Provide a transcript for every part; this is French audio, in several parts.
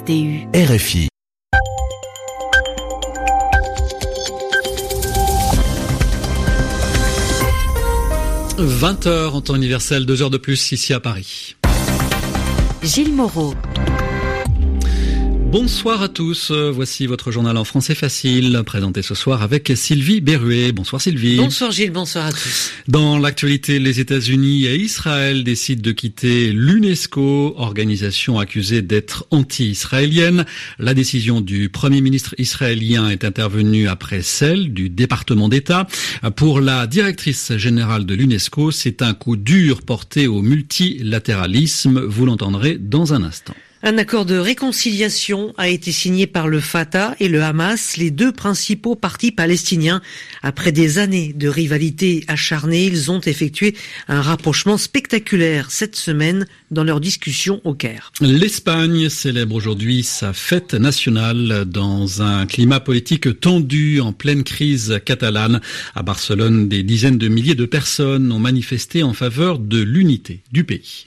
TU. RFI. « 20h en temps universel, 2 heures de plus ici à Paris. Gilles Moreau. Bonsoir à tous, voici votre journal en français facile, présenté ce soir avec Sylvie Berruet. Bonsoir Sylvie. Bonsoir Gilles, bonsoir à tous. Dans l'actualité, les États-Unis et Israël décident de quitter l'UNESCO, organisation accusée d'être anti-israélienne. La décision du Premier ministre israélien est intervenue après celle du département d'État. Pour la directrice générale de l'UNESCO, c'est un coup dur porté au multilatéralisme, vous l'entendrez dans un instant. Un accord de réconciliation a été signé par le Fatah et le Hamas, les deux principaux partis palestiniens. Après des années de rivalité acharnée, ils ont effectué un rapprochement spectaculaire cette semaine dans leur discussion au Caire. L'Espagne célèbre aujourd'hui sa fête nationale dans un climat politique tendu en pleine crise catalane. À Barcelone, des dizaines de milliers de personnes ont manifesté en faveur de l'unité du pays.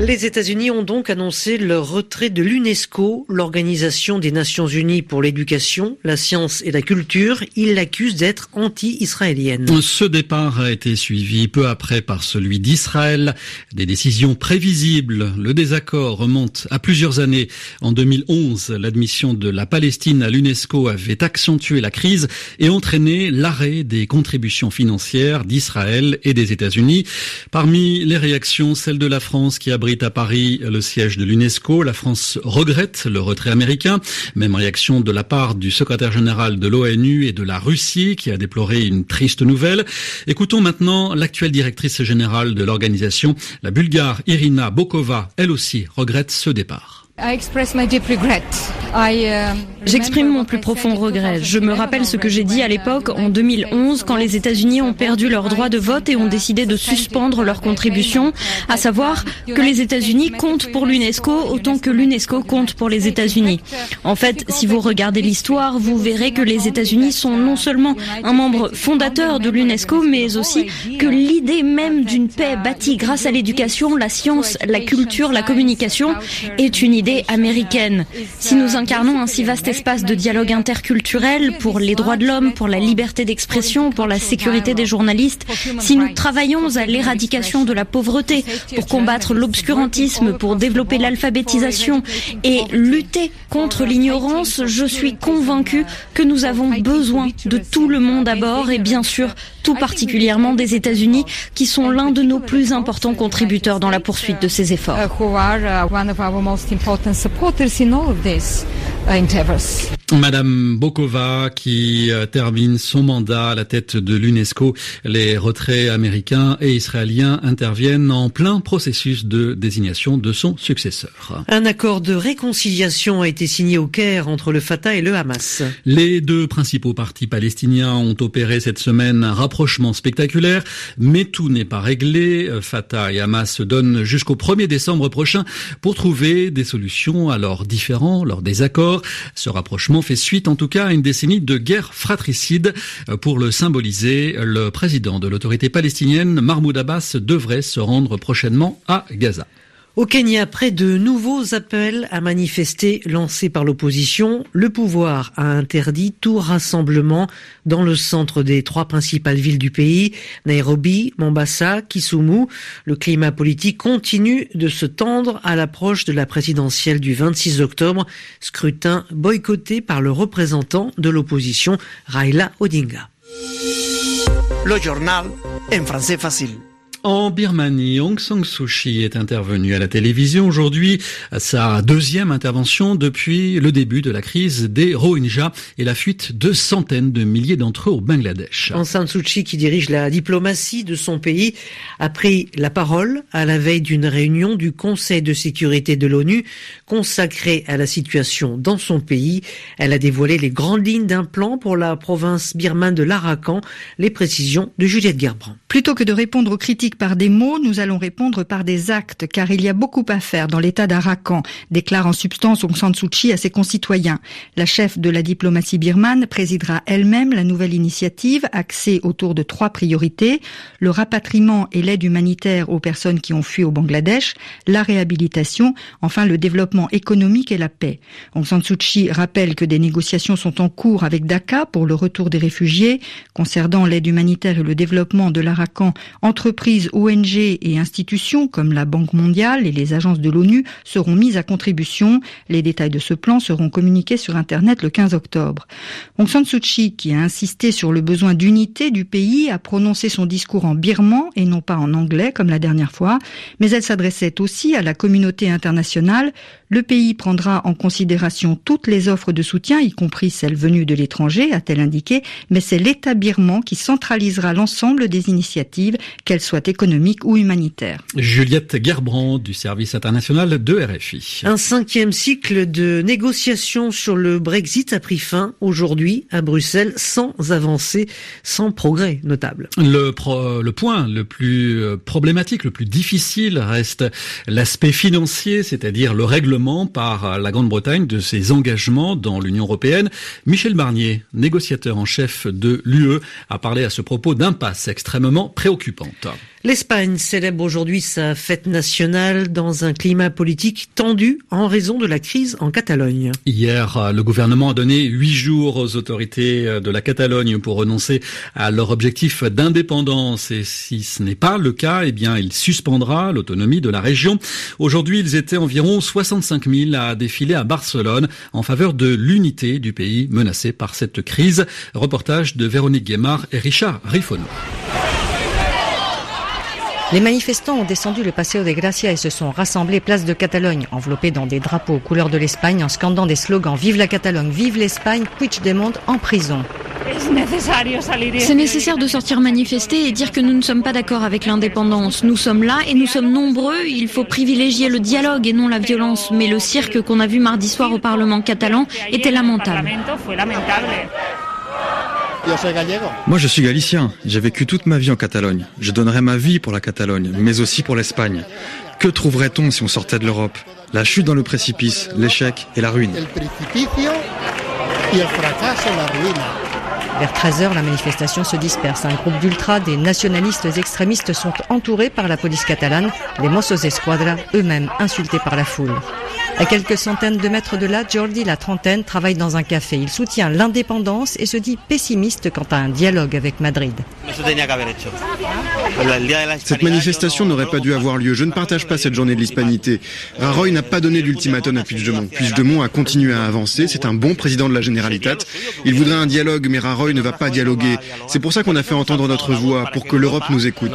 Les États-Unis ont donc annoncé leur retrait de l'UNESCO, l'Organisation des Nations Unies pour l'éducation, la science et la culture. Ils l'accusent d'être anti-israélienne. Ce départ a été suivi peu après par celui d'Israël. Des décisions prévisibles. Le désaccord remonte à plusieurs années. En 2011, l'admission de la Palestine à l'UNESCO avait accentué la crise et entraîné l'arrêt des contributions financières d'Israël et des États-Unis. Parmi les réactions, celle de la France qui a à Paris le siège de l'UNESCO. La France regrette le retrait américain. Même réaction de la part du secrétaire général de l'ONU et de la Russie qui a déploré une triste nouvelle. Écoutons maintenant l'actuelle directrice générale de l'organisation, la bulgare Irina Bokova. Elle aussi regrette ce départ. J'exprime mon plus profond regret. Je me rappelle ce que j'ai dit à l'époque, en 2011, quand les États-Unis ont perdu leur droit de vote et ont décidé de suspendre leur contribution, à savoir que les États-Unis comptent pour l'UNESCO autant que l'UNESCO compte pour les États-Unis. En fait, si vous regardez l'histoire, vous verrez que les États-Unis sont non seulement un membre fondateur de l'UNESCO, mais aussi que l'idée même d'une paix bâtie grâce à l'éducation, la science, la culture, la communication est une idée américaine. Si nous incarnons un si vaste espace de dialogue interculturel pour les droits de l'homme, pour la liberté d'expression, pour la sécurité des journalistes, si nous travaillons à l'éradication de la pauvreté, pour combattre l'obscurantisme, pour développer l'alphabétisation et lutter contre l'ignorance, je suis convaincu que nous avons besoin de tout le monde à bord et bien sûr tout particulièrement des États-Unis qui sont l'un de nos plus importants contributeurs dans la poursuite de ces efforts. important supporters in all of these uh, endeavors. Madame Bokova qui euh, termine son mandat à la tête de l'UNESCO. Les retraits américains et israéliens interviennent en plein processus de désignation de son successeur. Un accord de réconciliation a été signé au Caire entre le Fatah et le Hamas. Les deux principaux partis palestiniens ont opéré cette semaine un rapprochement spectaculaire, mais tout n'est pas réglé. Fatah et Hamas se donnent jusqu'au 1er décembre prochain pour trouver des solutions à leurs différends, leurs désaccords. Ce rapprochement fait suite en tout cas à une décennie de guerre fratricide. Pour le symboliser, le président de l'autorité palestinienne, Mahmoud Abbas, devrait se rendre prochainement à Gaza. Au Kenya, après de nouveaux appels à manifester lancés par l'opposition, le pouvoir a interdit tout rassemblement dans le centre des trois principales villes du pays, Nairobi, Mombasa, Kisumu. Le climat politique continue de se tendre à l'approche de la présidentielle du 26 octobre, scrutin boycotté par le représentant de l'opposition, Raila Odinga. Le journal en français facile. En Birmanie, Aung San Suu Kyi est intervenu à la télévision aujourd'hui, sa deuxième intervention depuis le début de la crise des Rohingyas et la fuite de centaines de milliers d'entre eux au Bangladesh. Aung San Suu Kyi, qui dirige la diplomatie de son pays, a pris la parole à la veille d'une réunion du Conseil de sécurité de l'ONU consacrée à la situation dans son pays. Elle a dévoilé les grandes lignes d'un plan pour la province birmane de l'Arakan, les précisions de Juliette Gerbrand. Plutôt que de répondre aux critiques par des mots, nous allons répondre par des actes, car il y a beaucoup à faire dans l'état d'Arakan, déclare en substance Aung San Suu Kyi à ses concitoyens. La chef de la diplomatie birmane présidera elle-même la nouvelle initiative axée autour de trois priorités, le rapatriement et l'aide humanitaire aux personnes qui ont fui au Bangladesh, la réhabilitation, enfin le développement économique et la paix. Aung San Suu Kyi rappelle que des négociations sont en cours avec Dhaka pour le retour des réfugiés. Concernant l'aide humanitaire et le développement de l'Arakan, ONG et institutions comme la Banque mondiale et les agences de l'ONU seront mises à contribution. Les détails de ce plan seront communiqués sur Internet le 15 octobre. Aung San Suu Kyi, qui a insisté sur le besoin d'unité du pays, a prononcé son discours en birman et non pas en anglais comme la dernière fois, mais elle s'adressait aussi à la communauté internationale. Le pays prendra en considération toutes les offres de soutien, y compris celles venues de l'étranger, a-t-elle indiqué, mais c'est l'État birman qui centralisera l'ensemble des initiatives, qu'elles soient économiques ou humanitaires. Juliette Gerbrand du service international de RFI. Un cinquième cycle de négociations sur le Brexit a pris fin aujourd'hui à Bruxelles sans avancée, sans progrès notable. Le, le point le plus euh, problématique, le plus difficile reste l'aspect financier, c'est-à-dire le règlement par la Grande-Bretagne de ses engagements dans l'Union européenne. Michel Barnier, négociateur en chef de l'UE, a parlé à ce propos d'impasse extrêmement préoccupante. L'Espagne célèbre aujourd'hui sa fête nationale dans un climat politique tendu en raison de la crise en Catalogne. Hier, le gouvernement a donné huit jours aux autorités de la Catalogne pour renoncer à leur objectif d'indépendance. Et si ce n'est pas le cas, eh bien, il suspendra l'autonomie de la région. Aujourd'hui, ils étaient environ 65 000 à défiler à Barcelone en faveur de l'unité du pays menacé par cette crise. Reportage de Véronique Guémard et Richard Riffono. Les manifestants ont descendu le Paseo de Gracia et se sont rassemblés place de Catalogne, enveloppés dans des drapeaux aux couleurs de l'Espagne en scandant des slogans Vive la Catalogne, vive l'Espagne, Puigdemont en prison. C'est nécessaire de sortir manifester et dire que nous ne sommes pas d'accord avec l'indépendance. Nous sommes là et nous sommes nombreux. Il faut privilégier le dialogue et non la violence. Mais le cirque qu'on a vu mardi soir au Parlement catalan était lamentable. Moi, je suis galicien. J'ai vécu toute ma vie en Catalogne. Je donnerais ma vie pour la Catalogne, mais aussi pour l'Espagne. Que trouverait-on si on sortait de l'Europe? La chute dans le précipice, l'échec et la ruine. Vers 13h, la manifestation se disperse. Un groupe d'ultra, des nationalistes extrémistes sont entourés par la police catalane, les Mossos Esquadra, eux-mêmes insultés par la foule. À quelques centaines de mètres de là, Jordi, la trentaine, travaille dans un café. Il soutient l'indépendance et se dit pessimiste quant à un dialogue avec Madrid. Cette manifestation n'aurait pas dû avoir lieu. Je ne partage pas cette journée de l'hispanité. Rajoy n'a pas donné d'ultimatum à Puigdemont. Puigdemont a continué à avancer. C'est un bon président de la Généralitat. Il voudrait un dialogue, mais Rajoy ne va pas dialoguer. C'est pour ça qu'on a fait entendre notre voix, pour que l'Europe nous écoute.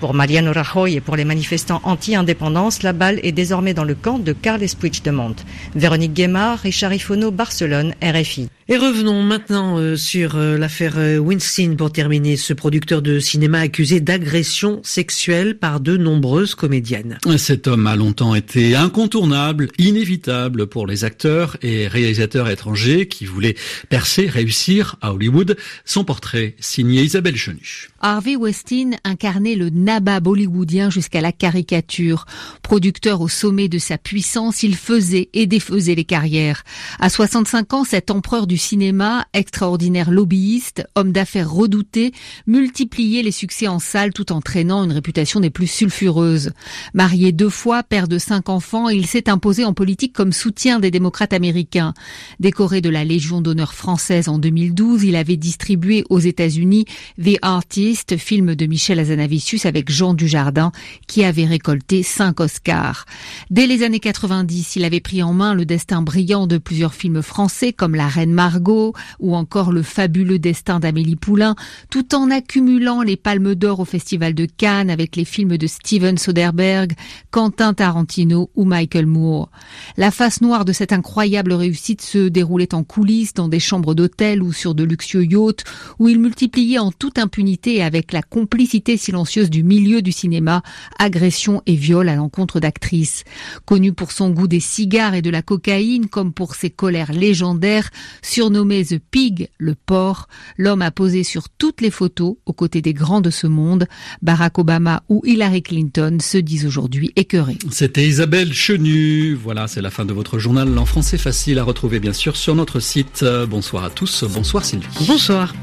Pour Mariano Rajoy et pour les manifestants anti-indépendance, la balle est désormais dans le camp de Carles Puigdemont. Véronique Guémard, Richard Ifono, Barcelone, RFI. Et revenons maintenant euh, sur euh, l'affaire euh, Winston pour terminer. Ce producteur de cinéma accusé d'agression sexuelle par de nombreuses comédiennes. Cet homme a longtemps été incontournable, inévitable pour les acteurs et réalisateurs étrangers qui voulaient percer, réussir à Hollywood. Son portrait signé Isabelle Chenu. Harvey Westin incarnait le nabab hollywoodien jusqu'à la caricature. Producteur au sommet de sa puissance, il faisait et défaisait les carrières. À 65 ans, cet empereur du cinéma, extraordinaire lobbyiste, homme d'affaires redouté, multipliait les succès en salle tout en traînant une réputation des plus sulfureuses. Marié deux fois, père de cinq enfants, il s'est imposé en politique comme soutien des démocrates américains. Décoré de la Légion d'honneur française en 2012, il avait distribué aux États-Unis The Artist film de Michel Azanavicius avec Jean Dujardin, qui avait récolté cinq Oscars. Dès les années 90, il avait pris en main le destin brillant de plusieurs films français comme La Reine Margot ou encore Le fabuleux destin d'Amélie Poulain, tout en accumulant les palmes d'or au Festival de Cannes avec les films de Steven Soderbergh, Quentin Tarantino ou Michael Moore. La face noire de cette incroyable réussite se déroulait en coulisses dans des chambres d'hôtel hôtels ou sur de luxueux yachts, où il multipliait en toute impunité et avec la complicité silencieuse du milieu du cinéma, agressions et viols à l'encontre d'actrices. Connu pour son goût des cigares et de la cocaïne, comme pour ses colères légendaires, surnommé The Pig, le porc, l'homme a posé sur toutes les photos aux côtés des grands de ce monde. Barack Obama ou Hillary Clinton se disent aujourd'hui écœurés. C'était Isabelle Chenu. Voilà, c'est la fin de votre journal en français facile à retrouver bien sûr sur notre site. Bonsoir à Bonsoir Sylvie. Bonsoir.